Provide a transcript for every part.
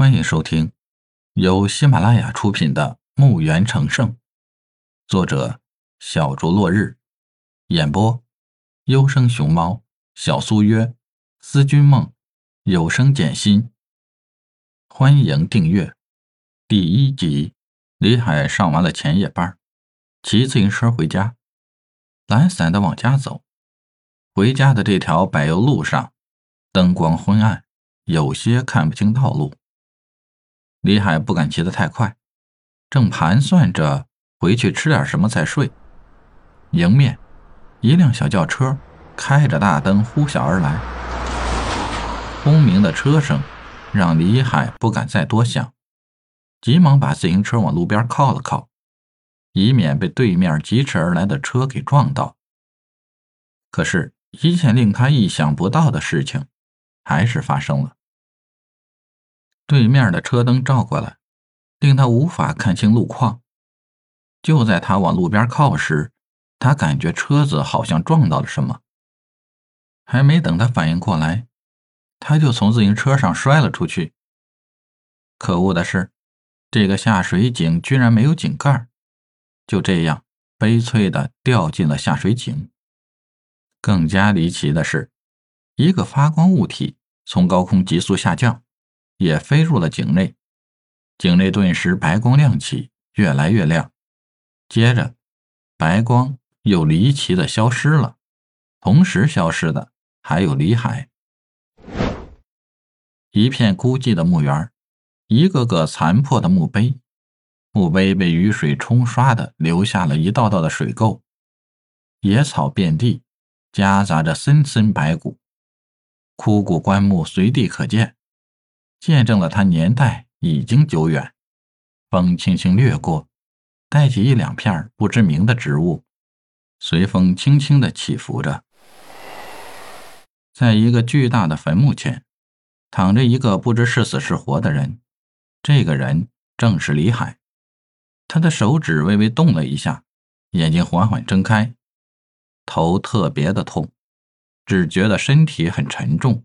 欢迎收听由喜马拉雅出品的《墓园成圣》，作者小竹落日，演播优生熊猫、小苏约、思君梦、有声简心。欢迎订阅。第一集，李海上完了前夜班，骑自行车回家，懒散的往家走。回家的这条柏油路上，灯光昏暗，有些看不清道路。李海不敢骑得太快，正盘算着回去吃点什么再睡，迎面一辆小轿车开着大灯呼啸而来，轰鸣的车声让李海不敢再多想，急忙把自行车往路边靠了靠，以免被对面疾驰而来的车给撞到。可是，一件令他意想不到的事情还是发生了。对面的车灯照过来，令他无法看清路况。就在他往路边靠时，他感觉车子好像撞到了什么。还没等他反应过来，他就从自行车上摔了出去。可恶的是，这个下水井居然没有井盖，就这样悲催的掉进了下水井。更加离奇的是，一个发光物体从高空急速下降。也飞入了井内，井内顿时白光亮起，越来越亮。接着，白光又离奇的消失了，同时消失的还有李海。一片孤寂的墓园，一个个残破的墓碑，墓碑被雨水冲刷的留下了一道道的水垢，野草遍地，夹杂着森森白骨，枯骨棺木随地可见。见证了它年代已经久远，风轻轻掠过，带起一两片不知名的植物，随风轻轻的起伏着。在一个巨大的坟墓前，躺着一个不知是死是活的人，这个人正是李海。他的手指微微动了一下，眼睛缓缓睁开，头特别的痛，只觉得身体很沉重，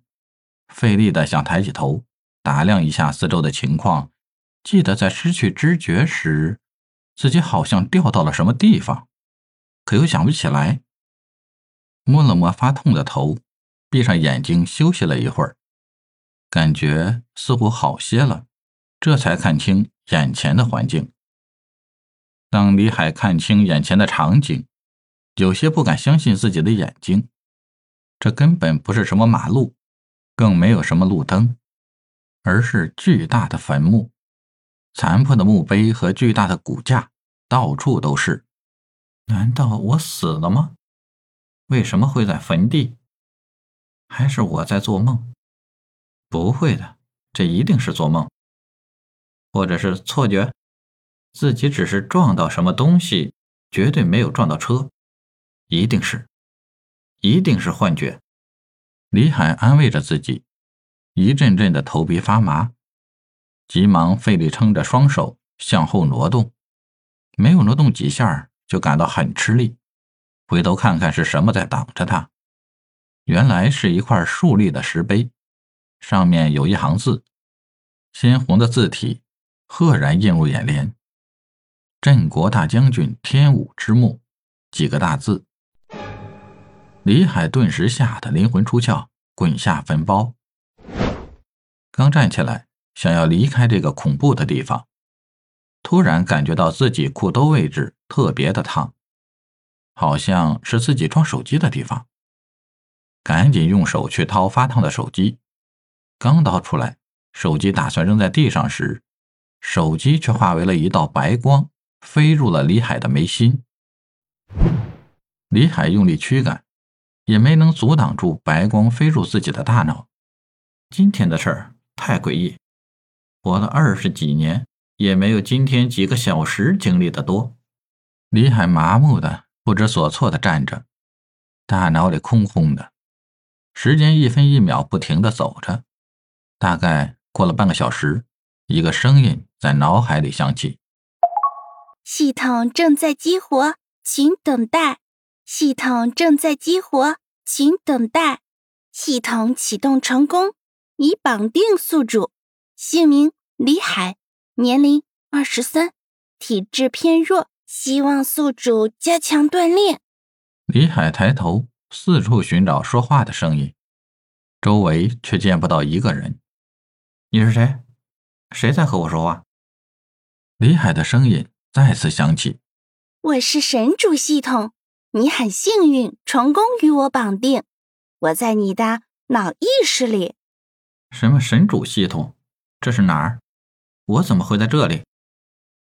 费力的想抬起头。打量一下四周的情况，记得在失去知觉时，自己好像掉到了什么地方，可又想不起来。摸了摸发痛的头，闭上眼睛休息了一会儿，感觉似乎好些了，这才看清眼前的环境。当李海看清眼前的场景，有些不敢相信自己的眼睛，这根本不是什么马路，更没有什么路灯。而是巨大的坟墓，残破的墓碑和巨大的骨架到处都是。难道我死了吗？为什么会在坟地？还是我在做梦？不会的，这一定是做梦，或者是错觉。自己只是撞到什么东西，绝对没有撞到车，一定是，一定是幻觉。李海安慰着自己。一阵阵的头皮发麻，急忙费力撑着双手向后挪动，没有挪动几下就感到很吃力。回头看看是什么在挡着他，原来是一块竖立的石碑，上面有一行字，鲜红的字体赫然映入眼帘：“镇国大将军天武之墓”几个大字。李海顿时吓得灵魂出窍，滚下坟包。刚站起来，想要离开这个恐怖的地方，突然感觉到自己裤兜位置特别的烫，好像是自己装手机的地方。赶紧用手去掏发烫的手机，刚掏出来，手机打算扔在地上时，手机却化为了一道白光，飞入了李海的眉心。李海用力驱赶，也没能阻挡住白光飞入自己的大脑。今天的事儿。太诡异，活了二十几年，也没有今天几个小时经历的多。李海麻木的、不知所措的站着，大脑里空空的，时间一分一秒不停的走着。大概过了半个小时，一个声音在脑海里响起：“系统正在激活，请等待。系统正在激活，请等待。系统启动成功。”已绑定宿主，姓名李海，年龄二十三，体质偏弱，希望宿主加强锻炼。李海抬头四处寻找说话的声音，周围却见不到一个人。你是谁？谁在和我说话？李海的声音再次响起：“我是神主系统，你很幸运成功与我绑定，我在你的脑意识里。”什么神主系统？这是哪儿？我怎么会在这里？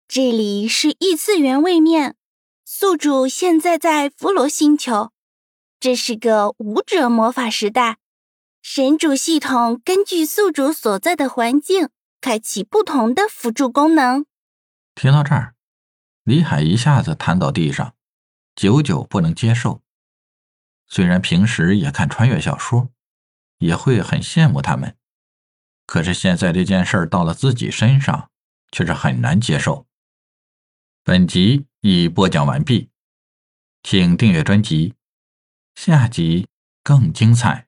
这里是异次元位面，宿主现在在弗罗星球，这是个武者魔法时代。神主系统根据宿主所在的环境，开启不同的辅助功能。听到这儿，李海一下子瘫到地上，久久不能接受。虽然平时也看穿越小说，也会很羡慕他们，可是现在这件事儿到了自己身上，却是很难接受。本集已播讲完毕，请订阅专辑，下集更精彩。